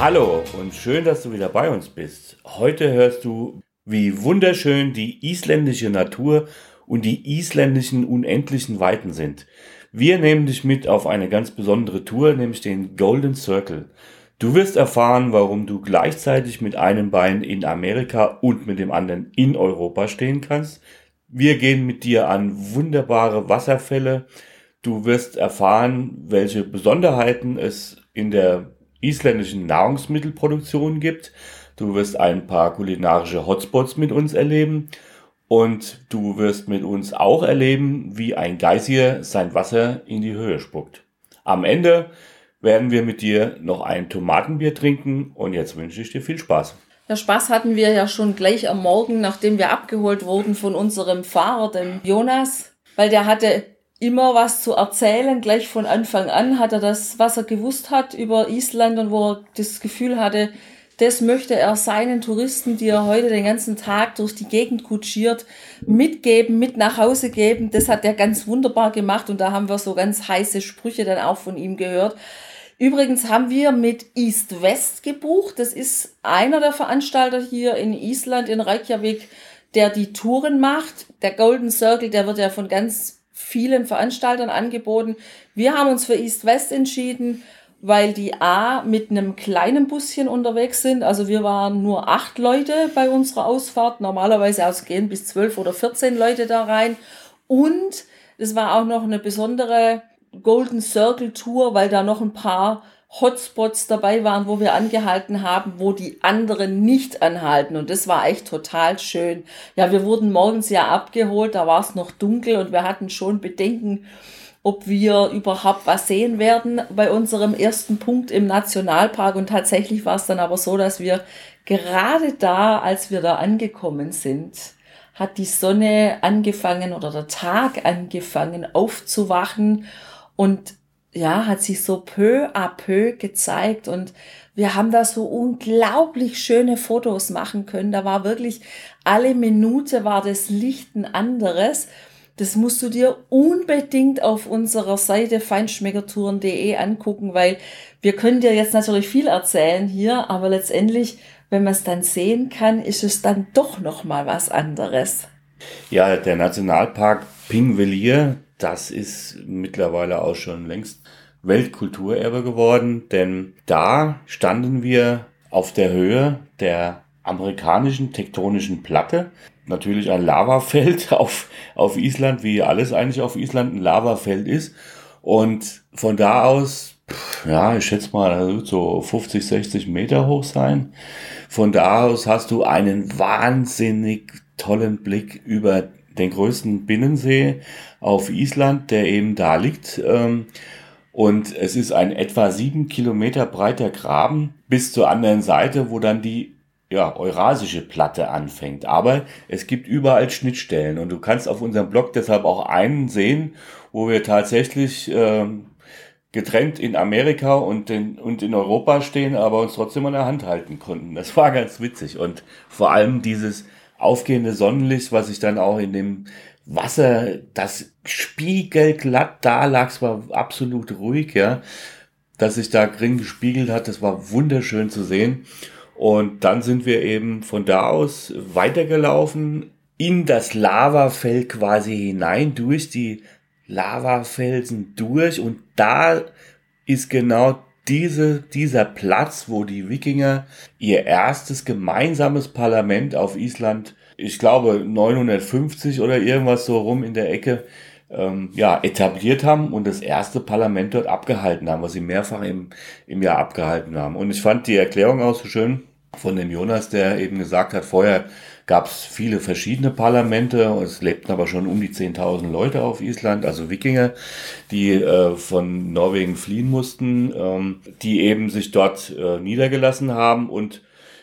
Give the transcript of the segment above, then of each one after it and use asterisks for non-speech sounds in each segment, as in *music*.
Hallo und schön, dass du wieder bei uns bist. Heute hörst du, wie wunderschön die isländische Natur und die isländischen unendlichen Weiten sind. Wir nehmen dich mit auf eine ganz besondere Tour, nämlich den Golden Circle. Du wirst erfahren, warum du gleichzeitig mit einem Bein in Amerika und mit dem anderen in Europa stehen kannst. Wir gehen mit dir an wunderbare Wasserfälle. Du wirst erfahren, welche Besonderheiten es in der isländischen Nahrungsmittelproduktion gibt. Du wirst ein paar kulinarische Hotspots mit uns erleben und du wirst mit uns auch erleben, wie ein Geysir sein Wasser in die Höhe spuckt. Am Ende werden wir mit dir noch ein Tomatenbier trinken und jetzt wünsche ich dir viel Spaß. Der Spaß hatten wir ja schon gleich am Morgen, nachdem wir abgeholt wurden von unserem Fahrer, dem Jonas, weil der hatte immer was zu erzählen. Gleich von Anfang an hat er das, was er gewusst hat über Island und wo er das Gefühl hatte, das möchte er seinen Touristen, die er heute den ganzen Tag durch die Gegend kutschiert, mitgeben, mit nach Hause geben. Das hat er ganz wunderbar gemacht und da haben wir so ganz heiße Sprüche dann auch von ihm gehört. Übrigens haben wir mit East West gebucht. Das ist einer der Veranstalter hier in Island, in Reykjavik, der die Touren macht. Der Golden Circle, der wird ja von ganz vielen Veranstaltern angeboten. Wir haben uns für East West entschieden, weil die A mit einem kleinen Buschen unterwegs sind. Also wir waren nur acht Leute bei unserer Ausfahrt. Normalerweise ausgehen bis zwölf oder vierzehn Leute da rein. Und es war auch noch eine besondere Golden Circle Tour, weil da noch ein paar Hotspots dabei waren, wo wir angehalten haben, wo die anderen nicht anhalten. Und das war echt total schön. Ja, wir wurden morgens ja abgeholt, da war es noch dunkel und wir hatten schon Bedenken, ob wir überhaupt was sehen werden bei unserem ersten Punkt im Nationalpark. Und tatsächlich war es dann aber so, dass wir gerade da, als wir da angekommen sind, hat die Sonne angefangen oder der Tag angefangen aufzuwachen und ja, hat sich so peu à peu gezeigt und wir haben da so unglaublich schöne Fotos machen können. Da war wirklich alle Minute war das Licht ein anderes. Das musst du dir unbedingt auf unserer Seite feinschmeckertouren.de angucken, weil wir können dir jetzt natürlich viel erzählen hier, aber letztendlich, wenn man es dann sehen kann, ist es dann doch noch mal was anderes. Ja, der Nationalpark Pingvelier, das ist mittlerweile auch schon längst Weltkulturerbe geworden, denn da standen wir auf der Höhe der amerikanischen tektonischen Platte. Natürlich ein Lavafeld *laughs* auf, auf Island, wie alles eigentlich auf Island ein Lavafeld ist. Und von da aus, ja, ich schätze mal, so 50, 60 Meter hoch sein. Von da aus hast du einen wahnsinnig tollen Blick über den größten Binnensee auf Island, der eben da liegt. Ähm, und es ist ein etwa sieben Kilometer breiter Graben bis zur anderen Seite, wo dann die ja, eurasische Platte anfängt. Aber es gibt überall Schnittstellen und du kannst auf unserem Blog deshalb auch einen sehen, wo wir tatsächlich ähm, getrennt in Amerika und in, und in Europa stehen, aber uns trotzdem an der Hand halten konnten. Das war ganz witzig und vor allem dieses aufgehende Sonnenlicht, was ich dann auch in dem Wasser, das spiegelglatt da lag, es war absolut ruhig, ja, dass sich da drin gespiegelt hat, das war wunderschön zu sehen. Und dann sind wir eben von da aus weitergelaufen in das Lavafeld quasi hinein, durch die Lavafelsen durch und da ist genau diese, dieser Platz, wo die Wikinger ihr erstes gemeinsames Parlament auf Island ich glaube 950 oder irgendwas so rum in der Ecke, ähm, ja, etabliert haben und das erste Parlament dort abgehalten haben, was sie mehrfach im, im Jahr abgehalten haben. Und ich fand die Erklärung auch so schön von dem Jonas, der eben gesagt hat, vorher gab es viele verschiedene Parlamente, es lebten aber schon um die 10.000 Leute auf Island, also Wikinger, die äh, von Norwegen fliehen mussten, ähm, die eben sich dort äh, niedergelassen haben und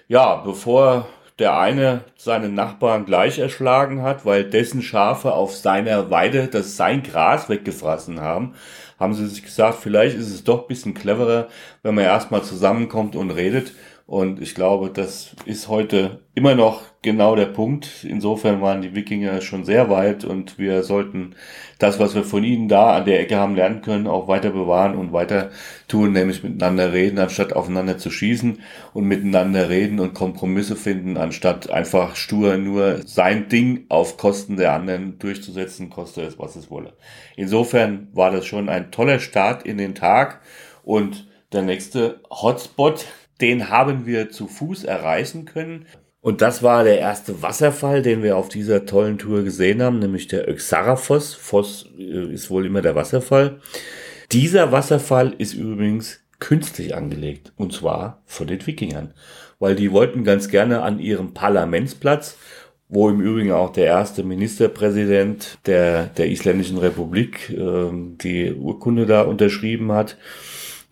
ja, bevor der eine seinen Nachbarn gleich erschlagen hat, weil dessen Schafe auf seiner Weide das sein Gras weggefressen haben, haben sie sich gesagt, vielleicht ist es doch ein bisschen cleverer, wenn man erstmal zusammenkommt und redet. Und ich glaube, das ist heute immer noch genau der Punkt. Insofern waren die Wikinger schon sehr weit und wir sollten das, was wir von ihnen da an der Ecke haben lernen können, auch weiter bewahren und weiter tun, nämlich miteinander reden, anstatt aufeinander zu schießen und miteinander reden und Kompromisse finden, anstatt einfach stur nur sein Ding auf Kosten der anderen durchzusetzen, koste es, was es wolle. Insofern war das schon ein toller Start in den Tag und der nächste Hotspot, den haben wir zu Fuß erreichen können. Und das war der erste Wasserfall, den wir auf dieser tollen Tour gesehen haben, nämlich der Öxarafoss. Foss äh, ist wohl immer der Wasserfall. Dieser Wasserfall ist übrigens künstlich angelegt. Und zwar von den Wikingern. Weil die wollten ganz gerne an ihrem Parlamentsplatz, wo im Übrigen auch der erste Ministerpräsident der, der Isländischen Republik äh, die Urkunde da unterschrieben hat,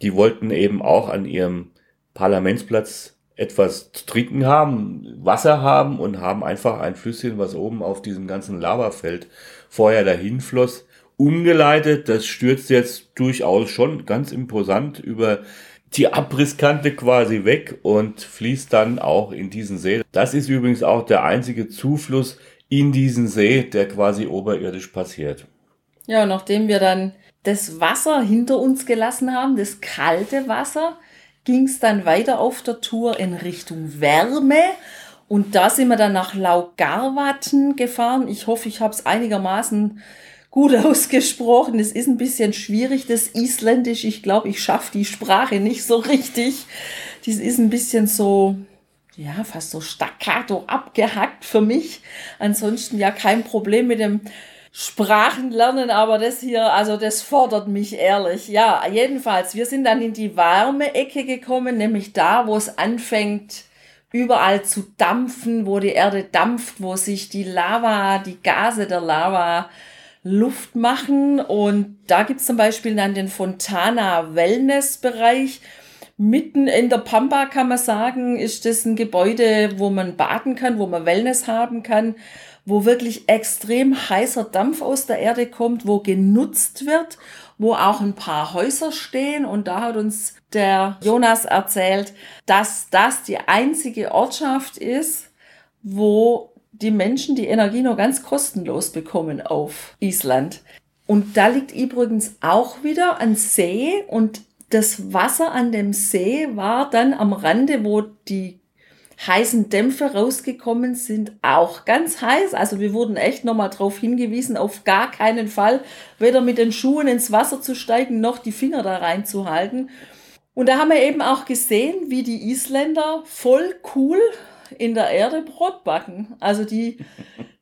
die wollten eben auch an ihrem Parlamentsplatz etwas zu trinken haben, Wasser haben und haben einfach ein Flüsschen, was oben auf diesem ganzen Lavafeld vorher dahin floss, umgeleitet. Das stürzt jetzt durchaus schon ganz imposant über die Abrisskante quasi weg und fließt dann auch in diesen See. Das ist übrigens auch der einzige Zufluss in diesen See, der quasi oberirdisch passiert. Ja, nachdem wir dann das Wasser hinter uns gelassen haben, das kalte Wasser, ging es dann weiter auf der Tour in Richtung Wärme. Und da sind wir dann nach Laugarwatten gefahren. Ich hoffe, ich habe es einigermaßen gut *laughs* ausgesprochen. Es ist ein bisschen schwierig, das Isländisch. Ich glaube, ich schaffe die Sprache nicht so richtig. Das ist ein bisschen so, ja, fast so staccato abgehackt für mich. Ansonsten ja kein Problem mit dem Sprachen lernen, aber das hier, also das fordert mich ehrlich. Ja, jedenfalls, wir sind dann in die warme Ecke gekommen, nämlich da, wo es anfängt, überall zu dampfen, wo die Erde dampft, wo sich die Lava, die Gase der Lava Luft machen. Und da gibt's zum Beispiel dann den Fontana Wellness Bereich. Mitten in der Pampa kann man sagen, ist das ein Gebäude, wo man baden kann, wo man Wellness haben kann wo wirklich extrem heißer Dampf aus der Erde kommt, wo genutzt wird, wo auch ein paar Häuser stehen. Und da hat uns der Jonas erzählt, dass das die einzige Ortschaft ist, wo die Menschen die Energie nur ganz kostenlos bekommen auf Island. Und da liegt übrigens auch wieder ein See und das Wasser an dem See war dann am Rande, wo die heißen Dämpfe rausgekommen sind, auch ganz heiß. Also wir wurden echt nochmal darauf hingewiesen, auf gar keinen Fall weder mit den Schuhen ins Wasser zu steigen, noch die Finger da reinzuhalten. Und da haben wir eben auch gesehen, wie die Isländer voll cool in der Erde Brot backen. Also die,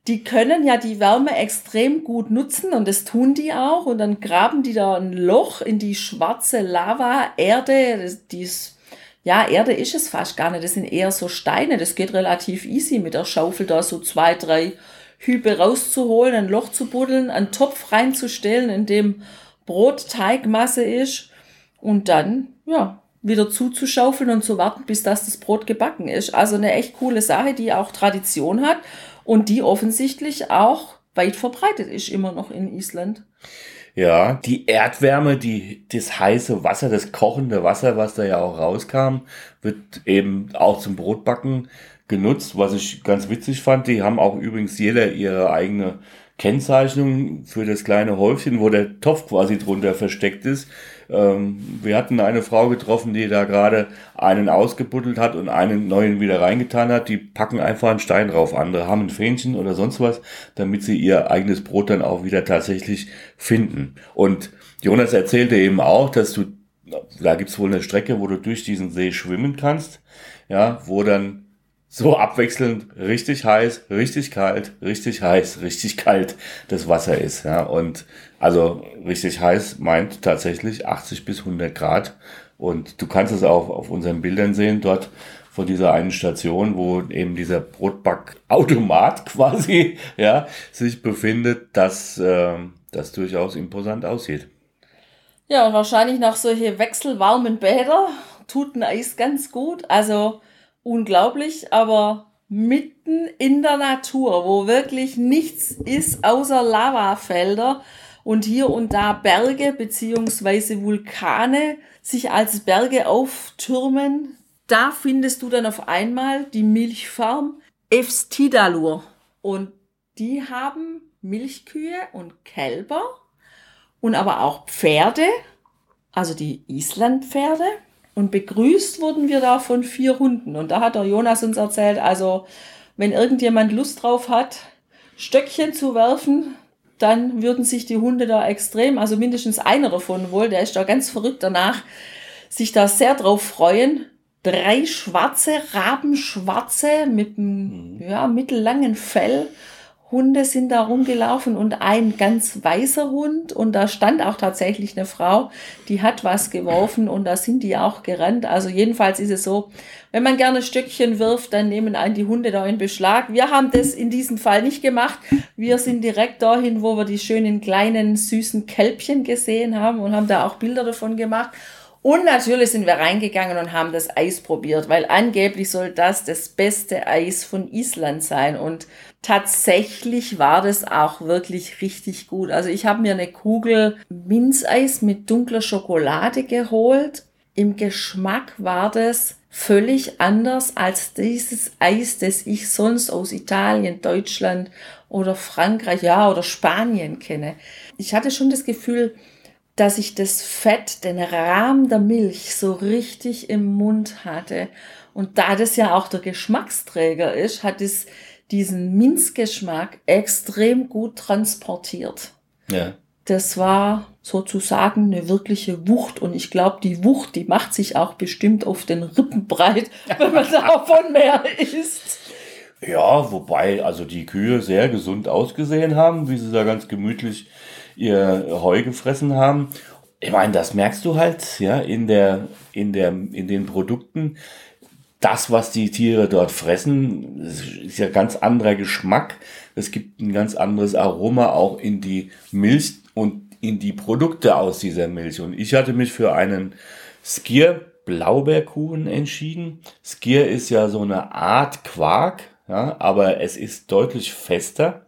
die können ja die Wärme extrem gut nutzen und das tun die auch. Und dann graben die da ein Loch in die schwarze Lava-Erde, die ist ja, Erde ist es fast gar nicht. Das sind eher so Steine. Das geht relativ easy mit der Schaufel da so zwei, drei Hübe rauszuholen, ein Loch zu buddeln, einen Topf reinzustellen, in dem Brotteigmasse ist und dann, ja, wieder zuzuschaufeln und zu warten, bis das, das Brot gebacken ist. Also eine echt coole Sache, die auch Tradition hat und die offensichtlich auch weit verbreitet ist immer noch in Island. Ja, die Erdwärme, die, das heiße Wasser, das kochende Wasser, was da ja auch rauskam, wird eben auch zum Brotbacken genutzt, was ich ganz witzig fand. Die haben auch übrigens jeder ihre eigene Kennzeichnung für das kleine Häufchen, wo der Topf quasi drunter versteckt ist. Ähm, wir hatten eine Frau getroffen, die da gerade einen ausgebuddelt hat und einen neuen wieder reingetan hat. Die packen einfach einen Stein drauf. Andere haben ein Fähnchen oder sonst was, damit sie ihr eigenes Brot dann auch wieder tatsächlich finden. Und Jonas erzählte eben auch, dass du, da gibt's wohl eine Strecke, wo du durch diesen See schwimmen kannst, ja, wo dann so abwechselnd richtig heiß, richtig kalt, richtig heiß, richtig kalt das Wasser ist. Ja. Und also richtig heiß meint tatsächlich 80 bis 100 Grad. Und du kannst es auch auf unseren Bildern sehen, dort von dieser einen Station, wo eben dieser Brotbackautomat *laughs* quasi ja, sich befindet, dass äh, das durchaus imposant aussieht. Ja, und wahrscheinlich nach solche wechselwarmen Bäder tut ein Eis ganz gut. Also unglaublich, aber mitten in der Natur, wo wirklich nichts ist außer Lavafelder und hier und da Berge beziehungsweise Vulkane sich als Berge auftürmen. Da findest du dann auf einmal die Milchfarm Efstidalur. Und die haben Milchkühe und Kälber und aber auch Pferde, also die Islandpferde. Und begrüßt wurden wir da von vier Hunden. Und da hat der Jonas uns erzählt, also wenn irgendjemand Lust drauf hat, Stöckchen zu werfen, dann würden sich die Hunde da extrem, also mindestens einer davon wohl, der ist da ganz verrückt danach, sich da sehr drauf freuen. Drei schwarze, Rabenschwarze mit einem mhm. ja, mittellangen Fell Hunde sind da rumgelaufen und ein ganz weißer Hund und da stand auch tatsächlich eine Frau, die hat was geworfen und da sind die auch gerannt. Also jedenfalls ist es so, wenn man gerne Stöckchen wirft, dann nehmen einen die Hunde da in Beschlag. Wir haben das in diesem Fall nicht gemacht. Wir sind direkt dahin, wo wir die schönen kleinen süßen Kälbchen gesehen haben und haben da auch Bilder davon gemacht. Und natürlich sind wir reingegangen und haben das Eis probiert, weil angeblich soll das das beste Eis von Island sein. Und tatsächlich war das auch wirklich richtig gut. Also ich habe mir eine Kugel Minzeis mit dunkler Schokolade geholt. Im Geschmack war das völlig anders als dieses Eis, das ich sonst aus Italien, Deutschland oder Frankreich, ja, oder Spanien kenne. Ich hatte schon das Gefühl, dass ich das Fett, den Rahmen der Milch so richtig im Mund hatte. Und da das ja auch der Geschmacksträger ist, hat es diesen Minzgeschmack extrem gut transportiert. Ja. Das war sozusagen eine wirkliche Wucht und ich glaube, die Wucht, die macht sich auch bestimmt auf den Rippen breit, *laughs* wenn man davon mehr isst. Ja, wobei also die Kühe sehr gesund ausgesehen haben, wie sie da ganz gemütlich ihr Heu gefressen haben. Ich meine, das merkst du halt, ja, in der, in der, in den Produkten. Das, was die Tiere dort fressen, ist ja ganz anderer Geschmack. Es gibt ein ganz anderes Aroma auch in die Milch und in die Produkte aus dieser Milch. Und ich hatte mich für einen Skier Blaubeerkuchen entschieden. Skier ist ja so eine Art Quark, ja, aber es ist deutlich fester.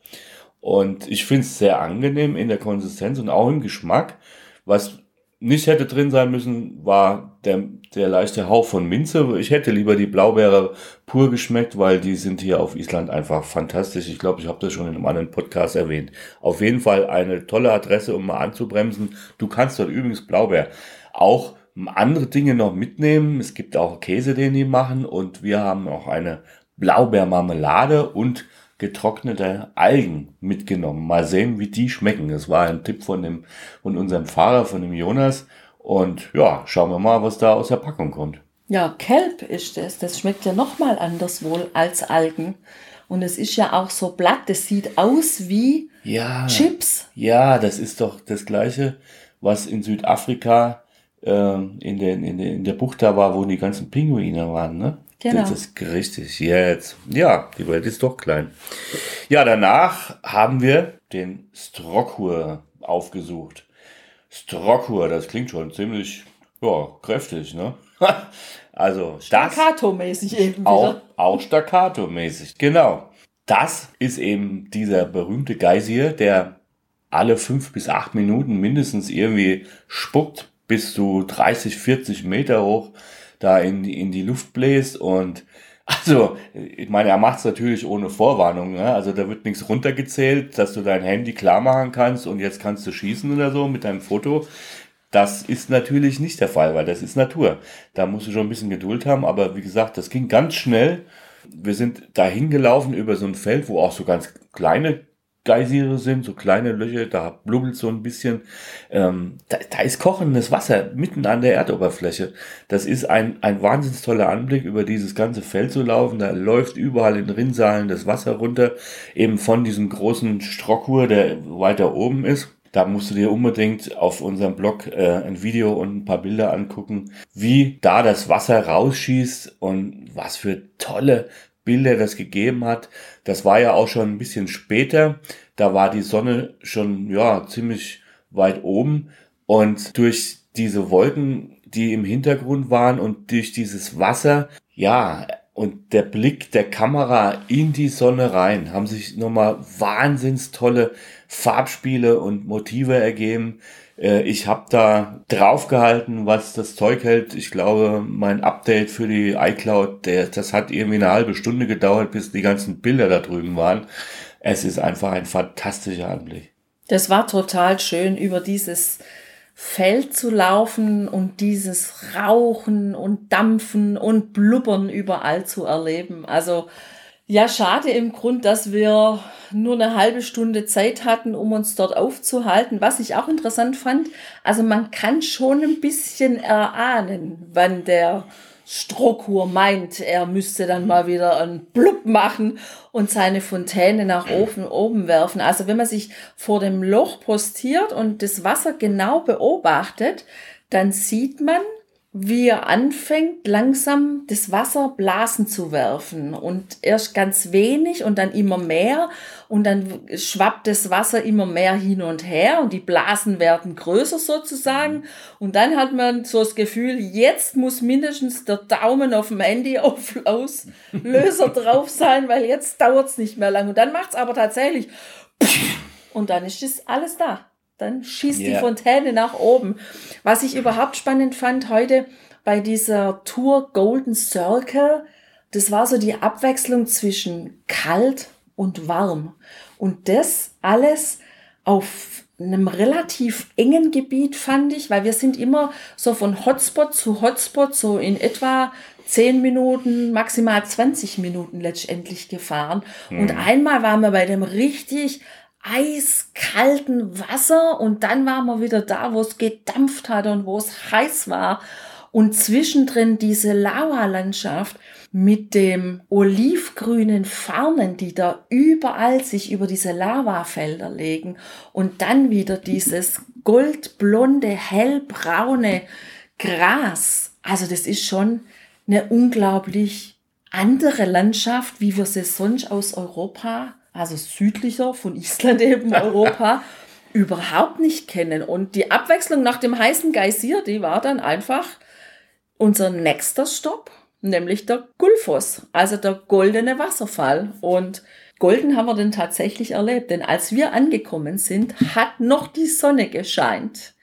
Und ich finde es sehr angenehm in der Konsistenz und auch im Geschmack. Was nicht hätte drin sein müssen, war der, der leichte Hauch von Minze. Ich hätte lieber die Blaubeere pur geschmeckt, weil die sind hier auf Island einfach fantastisch. Ich glaube, ich habe das schon in einem anderen Podcast erwähnt. Auf jeden Fall eine tolle Adresse, um mal anzubremsen. Du kannst dort übrigens Blaubeer auch andere Dinge noch mitnehmen. Es gibt auch Käse, den die machen und wir haben auch eine Blaubeermarmelade und getrocknete Algen mitgenommen. Mal sehen, wie die schmecken. Das war ein Tipp von dem, von unserem Fahrer, von dem Jonas. Und ja, schauen wir mal, was da aus der Packung kommt. Ja, Kelp ist das. Das schmeckt ja nochmal anders wohl als Algen. Und es ist ja auch so blatt. Das sieht aus wie ja, Chips. Ja, das ist doch das Gleiche, was in Südafrika äh, in, der, in, der, in der Bucht da war, wo die ganzen Pinguine waren, ne? Genau. Das ist richtig. Jetzt. Ja, die Welt ist doch klein. Ja, danach haben wir den Strockhur aufgesucht. Strockhur, das klingt schon ziemlich ja, kräftig, ne? *laughs* also Staccato-mäßig eben Auch, auch Staccato-mäßig, genau. Das ist eben dieser berühmte Geysir, der alle fünf bis acht Minuten mindestens irgendwie spuckt, bis zu 30, 40 Meter hoch da in die, in die Luft bläst und also, ich meine, er macht es natürlich ohne Vorwarnung. Ne? Also da wird nichts runtergezählt, dass du dein Handy klar machen kannst und jetzt kannst du schießen oder so mit deinem Foto. Das ist natürlich nicht der Fall, weil das ist Natur. Da musst du schon ein bisschen Geduld haben, aber wie gesagt, das ging ganz schnell. Wir sind dahin gelaufen über so ein Feld, wo auch so ganz kleine Geysire sind, so kleine Löcher, da blubbelt so ein bisschen. Ähm, da, da ist kochendes Wasser mitten an der Erdoberfläche. Das ist ein, ein wahnsinnig toller Anblick, über dieses ganze Feld zu laufen. Da läuft überall in Rinnsalen das Wasser runter, eben von diesem großen Strockhur, der weiter oben ist. Da musst du dir unbedingt auf unserem Blog äh, ein Video und ein paar Bilder angucken, wie da das Wasser rausschießt und was für tolle Bilder das gegeben hat. Das war ja auch schon ein bisschen später. Da war die Sonne schon, ja, ziemlich weit oben. Und durch diese Wolken, die im Hintergrund waren und durch dieses Wasser, ja, und der Blick der Kamera in die Sonne rein haben sich nochmal wahnsinns tolle Farbspiele und Motive ergeben. Äh, ich habe da draufgehalten, was das Zeug hält. Ich glaube, mein Update für die iCloud, der, das hat irgendwie eine halbe Stunde gedauert, bis die ganzen Bilder da drüben waren. Es ist einfach ein fantastischer Anblick. Das war total schön, über dieses Feld zu laufen und dieses Rauchen und Dampfen und Blubbern überall zu erleben. Also ja, schade im Grund, dass wir nur eine halbe Stunde Zeit hatten, um uns dort aufzuhalten. Was ich auch interessant fand, also man kann schon ein bisschen erahnen, wann der Strohkur meint, er müsste dann mal wieder einen Blub machen und seine Fontäne nach oben, oben werfen. Also wenn man sich vor dem Loch postiert und das Wasser genau beobachtet, dann sieht man, wie er anfängt, langsam das Wasser blasen zu werfen. Und erst ganz wenig und dann immer mehr. Und dann schwappt das Wasser immer mehr hin und her und die Blasen werden größer sozusagen. Und dann hat man so das Gefühl, jetzt muss mindestens der Daumen auf dem Handy auf Auslöser *laughs* drauf sein, weil jetzt dauert es nicht mehr lang. Und dann macht es aber tatsächlich und dann ist das alles da. Dann schießt yeah. die Fontäne nach oben. Was ich überhaupt spannend fand heute bei dieser Tour Golden Circle, das war so die Abwechslung zwischen kalt und warm. Und das alles auf einem relativ engen Gebiet fand ich, weil wir sind immer so von Hotspot zu Hotspot so in etwa 10 Minuten, maximal 20 Minuten letztendlich gefahren. Mhm. Und einmal waren wir bei dem richtig eiskalten Wasser und dann waren wir wieder da, wo es gedampft hat und wo es heiß war. Und zwischendrin diese Lavalandschaft mit dem olivgrünen Farnen, die da überall sich über diese Lavafelder legen. Und dann wieder dieses goldblonde, hellbraune Gras. Also das ist schon eine unglaublich andere Landschaft, wie wir sie sonst aus Europa also südlicher von Island eben Europa, *laughs* überhaupt nicht kennen. Und die Abwechslung nach dem heißen Geysir, die war dann einfach unser nächster Stopp, nämlich der Gulfos, also der goldene Wasserfall. Und golden haben wir den tatsächlich erlebt, denn als wir angekommen sind, hat noch die Sonne gescheint.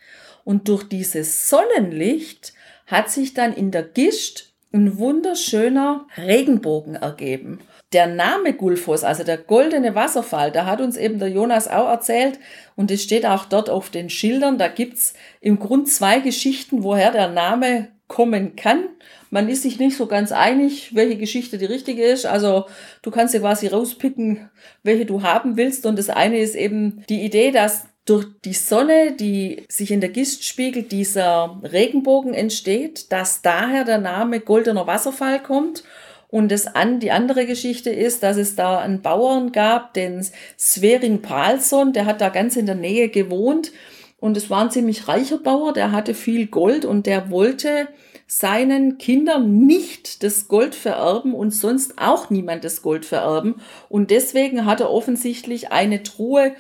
Und durch dieses Sonnenlicht hat sich dann in der Gischt ein wunderschöner Regenbogen ergeben der Name Gulfos, also der goldene Wasserfall, da hat uns eben der Jonas auch erzählt und es steht auch dort auf den Schildern, da gibt's im Grund zwei Geschichten, woher der Name kommen kann. Man ist sich nicht so ganz einig, welche Geschichte die richtige ist. Also du kannst dir quasi rauspicken, welche du haben willst. Und das eine ist eben die Idee, dass durch die Sonne, die sich in der Gist spiegelt, dieser Regenbogen entsteht, dass daher der Name Goldener Wasserfall kommt. Und das an, die andere Geschichte ist, dass es da einen Bauern gab, den Sverin Palsson, der hat da ganz in der Nähe gewohnt. Und es war ein ziemlich reicher Bauer, der hatte viel Gold und der wollte seinen Kindern nicht das Gold vererben und sonst auch niemand das Gold vererben. Und deswegen hat er offensichtlich eine Truhe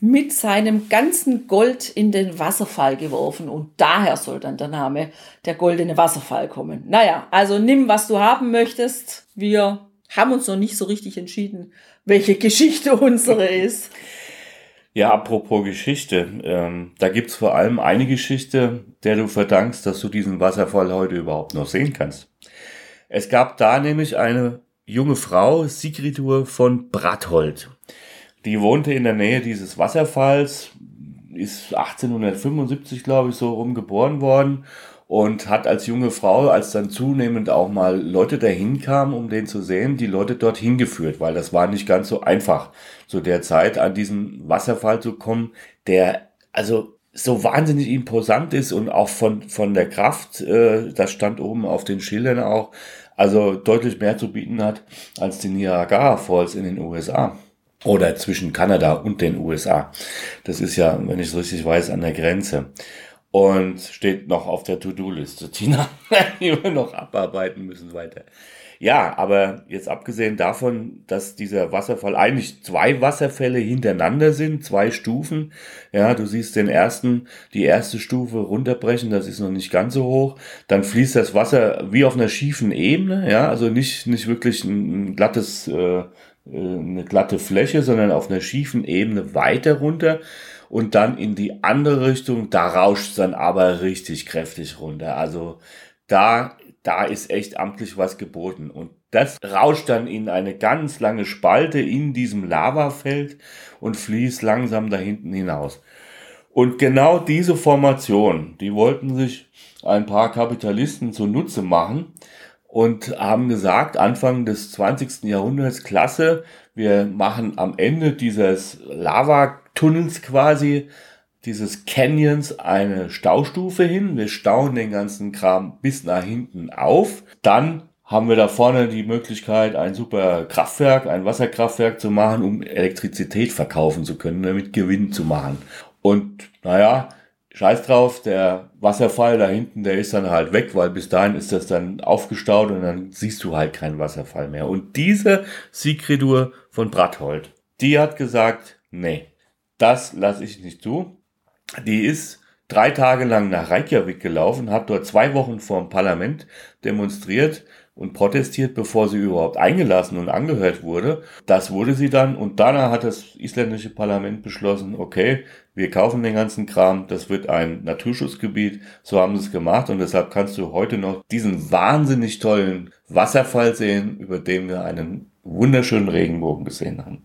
mit seinem ganzen Gold in den Wasserfall geworfen und daher soll dann der Name der goldene Wasserfall kommen. Naja, also nimm, was du haben möchtest. Wir haben uns noch nicht so richtig entschieden, welche Geschichte unsere *laughs* ist. Ja, apropos Geschichte, ähm, da gibt's vor allem eine Geschichte, der du verdankst, dass du diesen Wasserfall heute überhaupt noch sehen kannst. Es gab da nämlich eine junge Frau, Sigridur von Bratthold. Die wohnte in der Nähe dieses Wasserfalls, ist 1875, glaube ich, so rum geboren worden und hat als junge Frau, als dann zunehmend auch mal Leute dahin kamen, um den zu sehen, die Leute dorthin geführt, weil das war nicht ganz so einfach zu der Zeit an diesen Wasserfall zu kommen, der also so wahnsinnig imposant ist und auch von, von der Kraft, äh, das stand oben auf den Schildern auch, also deutlich mehr zu bieten hat als die Niagara Falls in den USA. Oder zwischen Kanada und den USA. Das ist ja, wenn ich es richtig weiß, an der Grenze. Und steht noch auf der To-Do-Liste. *laughs* Tina, die wir noch abarbeiten müssen weiter. Ja, aber jetzt abgesehen davon, dass dieser Wasserfall eigentlich zwei Wasserfälle hintereinander sind, zwei Stufen. Ja, du siehst den ersten, die erste Stufe runterbrechen, das ist noch nicht ganz so hoch. Dann fließt das Wasser wie auf einer schiefen Ebene, ja, also nicht, nicht wirklich ein, glattes, äh eine glatte Fläche, sondern auf einer schiefen Ebene weiter runter und dann in die andere Richtung, da rauscht dann aber richtig kräftig runter. Also da da ist echt amtlich was geboten. Und das rauscht dann in eine ganz lange Spalte in diesem Lavafeld und fließt langsam da hinten hinaus. Und genau diese Formation, die wollten sich ein paar Kapitalisten zunutze machen und haben gesagt, Anfang des 20. Jahrhunderts, klasse, wir machen am Ende dieses Lavatunnels quasi dieses Canyons eine Staustufe hin. Wir stauen den ganzen Kram bis nach hinten auf. Dann haben wir da vorne die Möglichkeit, ein super Kraftwerk, ein Wasserkraftwerk zu machen, um Elektrizität verkaufen zu können, damit Gewinn zu machen. Und naja, scheiß drauf, der Wasserfall da hinten, der ist dann halt weg, weil bis dahin ist das dann aufgestaut und dann siehst du halt keinen Wasserfall mehr. Und diese Sigridur von Bratthold, die hat gesagt, nee, das lasse ich nicht zu. Die ist drei Tage lang nach Reykjavik gelaufen, hat dort zwei Wochen vor dem Parlament demonstriert und protestiert, bevor sie überhaupt eingelassen und angehört wurde. Das wurde sie dann und danach hat das isländische Parlament beschlossen, okay, wir kaufen den ganzen Kram, das wird ein Naturschutzgebiet, so haben sie es gemacht und deshalb kannst du heute noch diesen wahnsinnig tollen Wasserfall sehen, über den wir einen wunderschönen Regenbogen gesehen haben.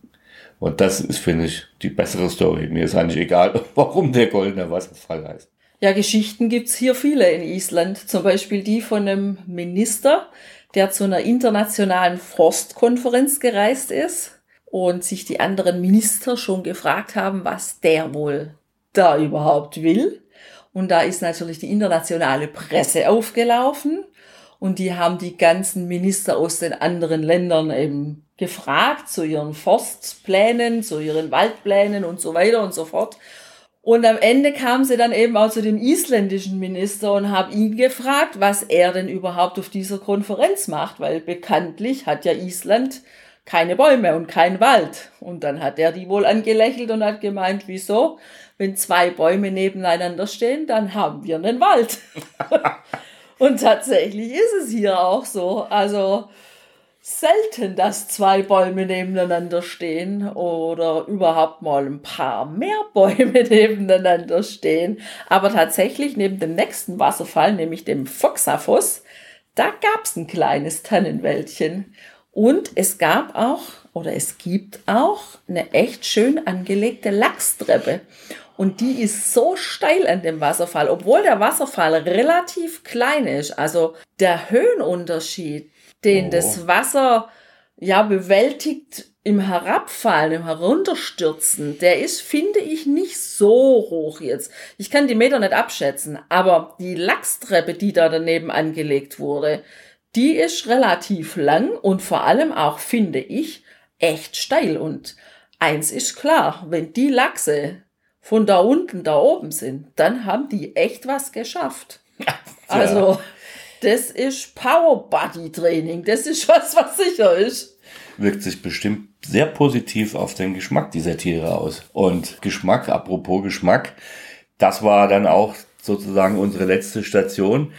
Und das ist, finde ich, die bessere Story. Mir ist eigentlich egal, *laughs* warum der goldene Wasserfall heißt. Ja, Geschichten gibt's hier viele in Island. Zum Beispiel die von einem Minister, der zu einer internationalen Forstkonferenz gereist ist und sich die anderen Minister schon gefragt haben, was der wohl da überhaupt will. Und da ist natürlich die internationale Presse aufgelaufen und die haben die ganzen Minister aus den anderen Ländern eben gefragt zu ihren Forstplänen, zu ihren Waldplänen und so weiter und so fort. Und am Ende kam sie dann eben auch zu dem isländischen Minister und habe ihn gefragt, was er denn überhaupt auf dieser Konferenz macht, weil bekanntlich hat ja Island keine Bäume und kein Wald. Und dann hat er die wohl angelächelt und hat gemeint, wieso? Wenn zwei Bäume nebeneinander stehen, dann haben wir einen Wald. *laughs* Und tatsächlich ist es hier auch so. Also selten, dass zwei Bäume nebeneinander stehen oder überhaupt mal ein paar mehr *laughs* Bäume nebeneinander stehen. Aber tatsächlich neben dem nächsten Wasserfall, nämlich dem Foxafoss, da gab es ein kleines Tannenwäldchen. Und es gab auch oder es gibt auch eine echt schön angelegte Lachstreppe. Und die ist so steil an dem Wasserfall, obwohl der Wasserfall relativ klein ist. Also der Höhenunterschied, den oh. das Wasser ja bewältigt im Herabfallen, im Herunterstürzen, der ist, finde ich, nicht so hoch jetzt. Ich kann die Meter nicht abschätzen, aber die Lachstreppe, die da daneben angelegt wurde, die ist relativ lang und vor allem auch, finde ich, echt steil. Und eins ist klar, wenn die Lachse von da unten da oben sind, dann haben die echt was geschafft. *laughs* Ja. Also, das ist Power Body Training. Das ist was, was sicher ist. Wirkt sich bestimmt sehr positiv auf den Geschmack dieser Tiere aus. Und Geschmack, apropos Geschmack, das war dann auch sozusagen unsere letzte Station,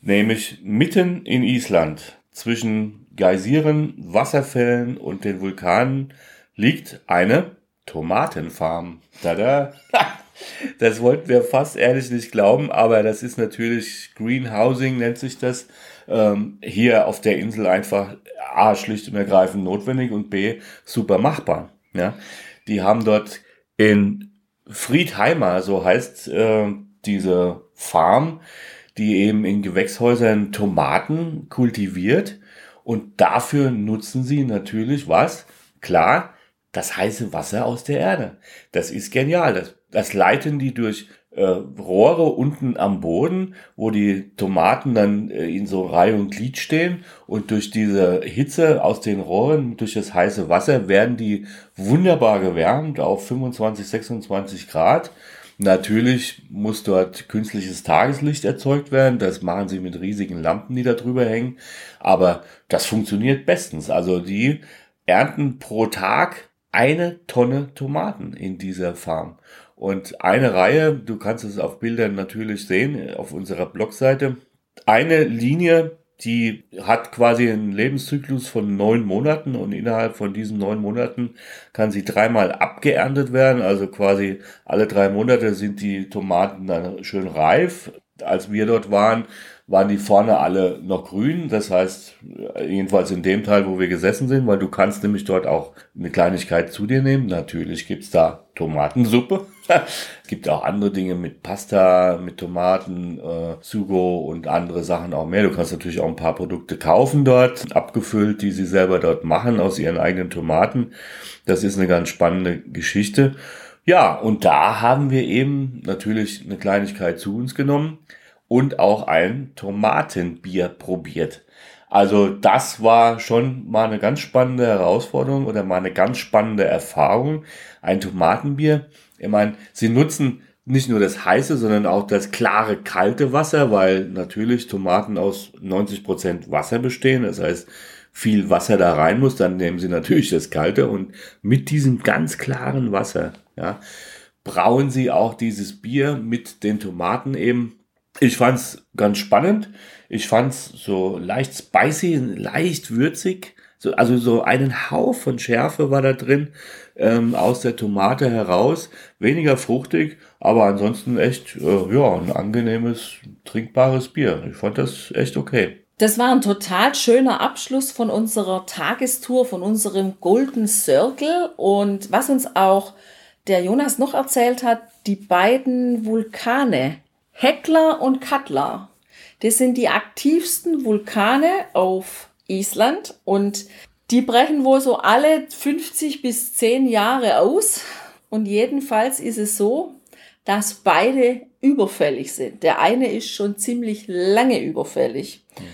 nämlich mitten in Island zwischen Geysiren, Wasserfällen und den Vulkanen liegt eine Tomatenfarm. Tada! *laughs* Das wollten wir fast ehrlich nicht glauben, aber das ist natürlich Greenhousing, nennt sich das. Ähm, hier auf der Insel einfach A, schlicht und ergreifend notwendig und B, super machbar. Ja? Die haben dort in Friedheimer, so heißt äh, diese Farm, die eben in Gewächshäusern Tomaten kultiviert und dafür nutzen sie natürlich was? Klar, das heiße Wasser aus der Erde. Das ist genial. Das, das leiten die durch äh, Rohre unten am Boden, wo die Tomaten dann äh, in so Reihe und Glied stehen und durch diese Hitze aus den Rohren, durch das heiße Wasser werden die wunderbar gewärmt auf 25, 26 Grad Natürlich muss dort künstliches Tageslicht erzeugt werden. Das machen sie mit riesigen Lampen, die da drüber hängen. Aber das funktioniert bestens. Also die ernten pro Tag eine Tonne Tomaten in dieser Farm. Und eine Reihe, du kannst es auf Bildern natürlich sehen, auf unserer Blogseite. Eine Linie die hat quasi einen Lebenszyklus von neun Monaten und innerhalb von diesen neun Monaten kann sie dreimal abgeerntet werden. Also quasi alle drei Monate sind die Tomaten dann schön reif. Als wir dort waren, waren die vorne alle noch grün. Das heißt, jedenfalls in dem Teil, wo wir gesessen sind, weil du kannst nämlich dort auch eine Kleinigkeit zu dir nehmen. Natürlich gibt's da Tomatensuppe. es *laughs* gibt auch andere Dinge mit Pasta, mit Tomaten, äh, Sugo und andere Sachen auch mehr. Du kannst natürlich auch ein paar Produkte kaufen dort, abgefüllt, die sie selber dort machen aus ihren eigenen Tomaten. Das ist eine ganz spannende Geschichte. Ja, und da haben wir eben natürlich eine Kleinigkeit zu uns genommen und auch ein Tomatenbier probiert. Also das war schon mal eine ganz spannende Herausforderung oder mal eine ganz spannende Erfahrung. Ein Tomatenbier. Ich meine, sie nutzen nicht nur das heiße, sondern auch das klare, kalte Wasser, weil natürlich Tomaten aus 90 Prozent Wasser bestehen. Das heißt, viel Wasser da rein muss, dann nehmen sie natürlich das kalte und mit diesem ganz klaren Wasser, ja, brauen sie auch dieses Bier mit den Tomaten eben ich fand's ganz spannend. Ich fand's so leicht spicy, leicht würzig. So, also so einen Hauch von Schärfe war da drin ähm, aus der Tomate heraus. Weniger fruchtig, aber ansonsten echt äh, ja ein angenehmes, trinkbares Bier. Ich fand das echt okay. Das war ein total schöner Abschluss von unserer Tagestour, von unserem Golden Circle. Und was uns auch der Jonas noch erzählt hat, die beiden Vulkane, Hekla und Katla. Das sind die aktivsten Vulkane auf Island und die brechen wohl so alle 50 bis 10 Jahre aus. Und jedenfalls ist es so, dass beide überfällig sind. Der eine ist schon ziemlich lange überfällig. Mhm.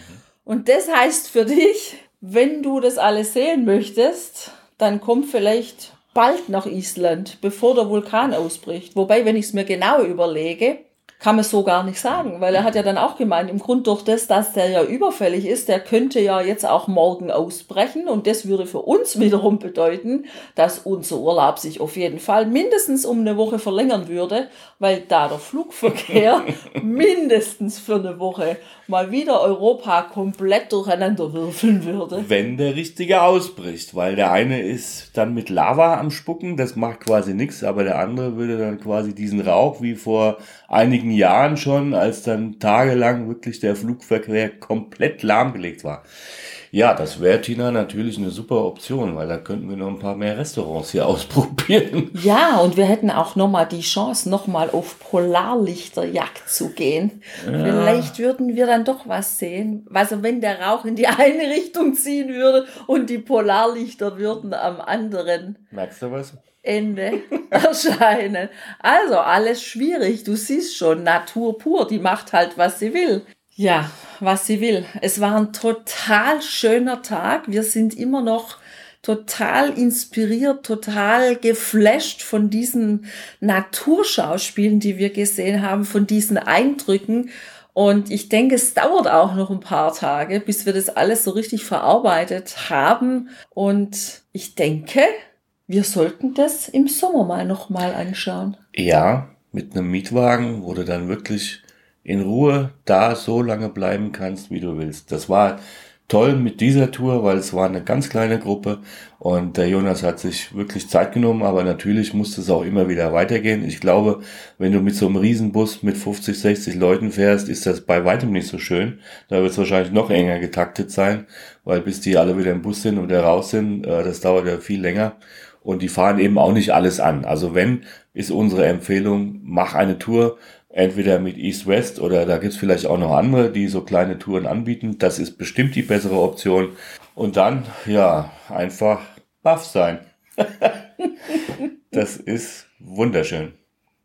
Und das heißt für dich, wenn du das alles sehen möchtest, dann komm vielleicht bald nach Island, bevor der Vulkan ausbricht. Wobei, wenn ich es mir genau überlege, kann man so gar nicht sagen, weil er hat ja dann auch gemeint, im Grund durch das, dass der ja überfällig ist, der könnte ja jetzt auch morgen ausbrechen und das würde für uns wiederum bedeuten, dass unser Urlaub sich auf jeden Fall mindestens um eine Woche verlängern würde, weil da der Flugverkehr *laughs* mindestens für eine Woche mal wieder Europa komplett durcheinander würfeln würde. Wenn der richtige ausbricht, weil der eine ist dann mit Lava am Spucken, das macht quasi nichts, aber der andere würde dann quasi diesen Rauch wie vor einigen Jahren schon, als dann tagelang wirklich der Flugverkehr komplett lahmgelegt war. Ja, das wäre, Tina, natürlich eine super Option, weil da könnten wir noch ein paar mehr Restaurants hier *laughs* ausprobieren. Ja, und wir hätten auch nochmal die Chance, nochmal auf Polarlichterjagd zu gehen. Ja. Vielleicht würden wir dann doch was sehen. Also wenn der Rauch in die *laughs* eine Richtung ziehen würde und die Polarlichter würden am anderen. Merkst du was? Ende *laughs* erscheinen. Also alles schwierig. Du siehst schon, Natur pur, die macht halt, was sie will. Ja, was sie will. Es war ein total schöner Tag. Wir sind immer noch total inspiriert, total geflasht von diesen Naturschauspielen, die wir gesehen haben, von diesen Eindrücken. Und ich denke, es dauert auch noch ein paar Tage, bis wir das alles so richtig verarbeitet haben. Und ich denke, wir sollten das im Sommer mal nochmal anschauen. Ja, mit einem Mietwagen, wo du dann wirklich in Ruhe da so lange bleiben kannst, wie du willst. Das war toll mit dieser Tour, weil es war eine ganz kleine Gruppe und der Jonas hat sich wirklich Zeit genommen, aber natürlich musste es auch immer wieder weitergehen. Ich glaube, wenn du mit so einem Riesenbus mit 50, 60 Leuten fährst, ist das bei weitem nicht so schön. Da wird es wahrscheinlich noch enger getaktet sein, weil bis die alle wieder im Bus sind wieder raus sind, äh, das dauert ja viel länger. Und die fahren eben auch nicht alles an. Also wenn, ist unsere Empfehlung, mach eine Tour, entweder mit East West oder da gibt's vielleicht auch noch andere, die so kleine Touren anbieten. Das ist bestimmt die bessere Option. Und dann, ja, einfach baff sein. *laughs* das ist wunderschön.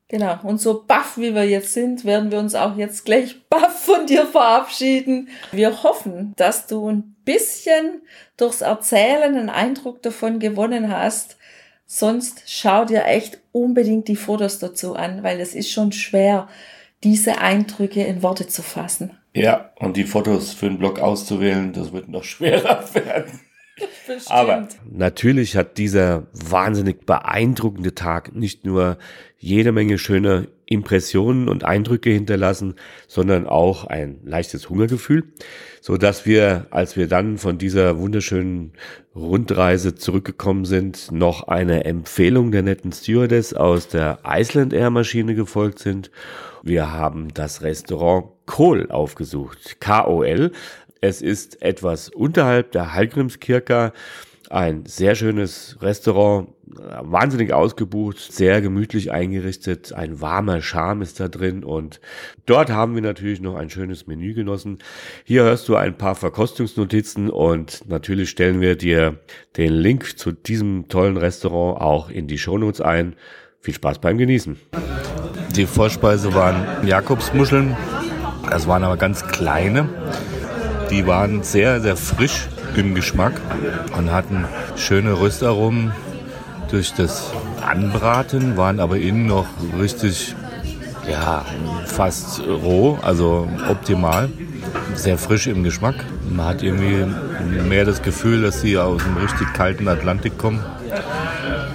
Genau, und so baff wie wir jetzt sind, werden wir uns auch jetzt gleich *laughs* baff von dir verabschieden. Wir hoffen, dass du ein bisschen durchs Erzählen einen Eindruck davon gewonnen hast, Sonst schau dir echt unbedingt die Fotos dazu an, weil es ist schon schwer, diese Eindrücke in Worte zu fassen. Ja, und die Fotos für den Blog auszuwählen, das wird noch *laughs* schwerer werden. *laughs* Bestimmt. Aber natürlich hat dieser wahnsinnig beeindruckende Tag nicht nur jede Menge schöne Impressionen und Eindrücke hinterlassen, sondern auch ein leichtes Hungergefühl, so dass wir, als wir dann von dieser wunderschönen Rundreise zurückgekommen sind, noch eine Empfehlung der netten Stewardess aus der Iceland Air Maschine gefolgt sind. Wir haben das Restaurant Kohl aufgesucht, K-O-L, es ist etwas unterhalb der Hallgrimskirche. Ein sehr schönes Restaurant, wahnsinnig ausgebucht, sehr gemütlich eingerichtet, ein warmer Charme ist da drin und dort haben wir natürlich noch ein schönes Menü genossen. Hier hörst du ein paar Verkostungsnotizen und natürlich stellen wir dir den Link zu diesem tollen Restaurant auch in die Shownotes ein. Viel Spaß beim Genießen. Die Vorspeise waren Jakobsmuscheln, das waren aber ganz kleine. Die waren sehr, sehr frisch im Geschmack und hatten schöne Röstaromen durch das Anbraten, waren aber innen noch richtig, ja, fast roh, also optimal. Sehr frisch im Geschmack. Man hat irgendwie mehr das Gefühl, dass sie aus dem richtig kalten Atlantik kommen,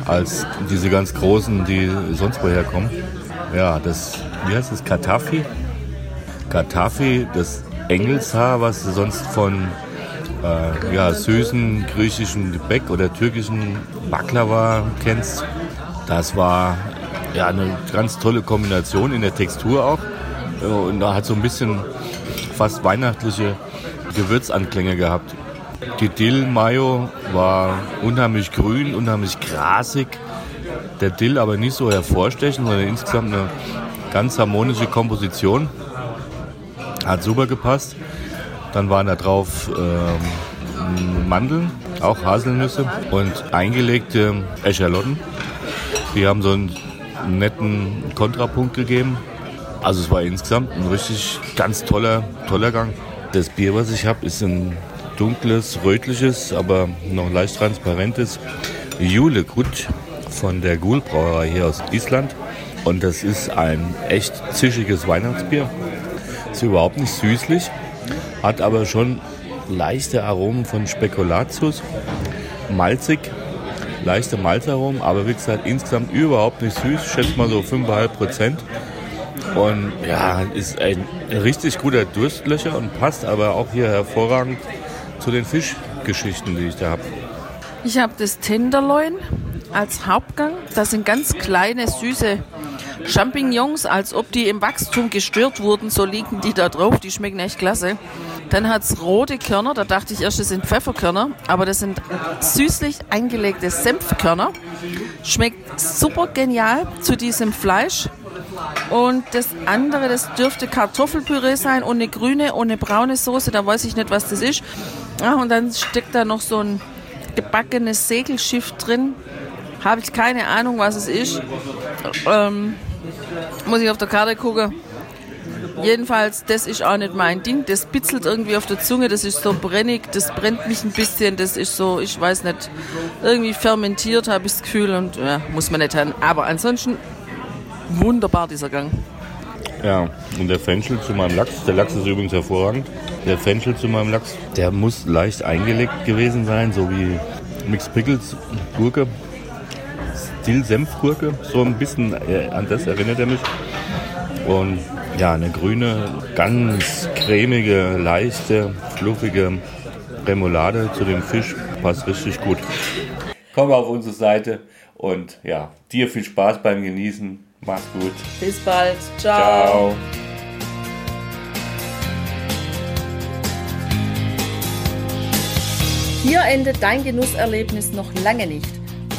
als diese ganz großen, die sonst woher kommen. Ja, das, wie heißt das, Katafi? Katafi, das Engelshaar, was du sonst von äh, ja, süßen griechischen Gebäck oder türkischen Baklava kennst. Das war ja eine ganz tolle Kombination in der Textur auch. Und da hat so ein bisschen fast weihnachtliche Gewürzanklänge gehabt. Die Dill Mayo war unheimlich grün, unheimlich grasig. Der Dill aber nicht so hervorstechend, sondern insgesamt eine ganz harmonische Komposition. Hat super gepasst. Dann waren da drauf ähm, Mandeln, auch Haselnüsse und eingelegte Eschalotten. Die haben so einen netten Kontrapunkt gegeben. Also es war insgesamt ein richtig ganz toller, toller Gang. Das Bier, was ich habe, ist ein dunkles, rötliches, aber noch leicht transparentes Jule Gut von der Gul Brauerei hier aus Island. Und das ist ein echt zischiges Weihnachtsbier. Ist überhaupt nicht süßlich, hat aber schon leichte Aromen von Spekulatius, malzig, leichte Malzaromen, aber wie gesagt, insgesamt überhaupt nicht süß, schätze mal so 5,5 Prozent. Und ja, ist ein richtig guter Durstlöcher und passt aber auch hier hervorragend zu den Fischgeschichten, die ich da habe. Ich habe das Tenderloin als Hauptgang. Das sind ganz kleine, süße Champignons, als ob die im Wachstum gestört wurden, so liegen die da drauf, die schmecken echt klasse. Dann hat es rote Körner, da dachte ich erst, das sind Pfefferkörner, aber das sind süßlich eingelegte Senfkörner. Schmeckt super genial zu diesem Fleisch. Und das andere, das dürfte Kartoffelpüree sein eine grüne eine braune Soße, da weiß ich nicht, was das ist. Ja, und dann steckt da noch so ein gebackenes Segelschiff drin. Habe ich keine Ahnung, was es ist. Ähm, muss ich auf der Karte gucken. Jedenfalls, das ist auch nicht mein Ding. Das bitzelt irgendwie auf der Zunge, das ist so brennig, das brennt mich ein bisschen, das ist so, ich weiß nicht, irgendwie fermentiert, habe ich das Gefühl und ja, muss man nicht haben. Aber ansonsten wunderbar dieser Gang. Ja, und der Fenchel zu meinem Lachs, der Lachs ist übrigens hervorragend. Der Fenchel zu meinem Lachs, der muss leicht eingelegt gewesen sein, so wie Mixed Pickles, Gurke, Dill-Senfgurke. So ein bisschen äh, an das erinnert er mich. Und ja, eine grüne, ganz cremige, leichte, fluffige Remoulade zu dem Fisch passt richtig gut. Komm auf unsere Seite und ja, dir viel Spaß beim Genießen. Mach's gut. Bis bald. Ciao. Ciao. Hier endet dein Genusserlebnis noch lange nicht.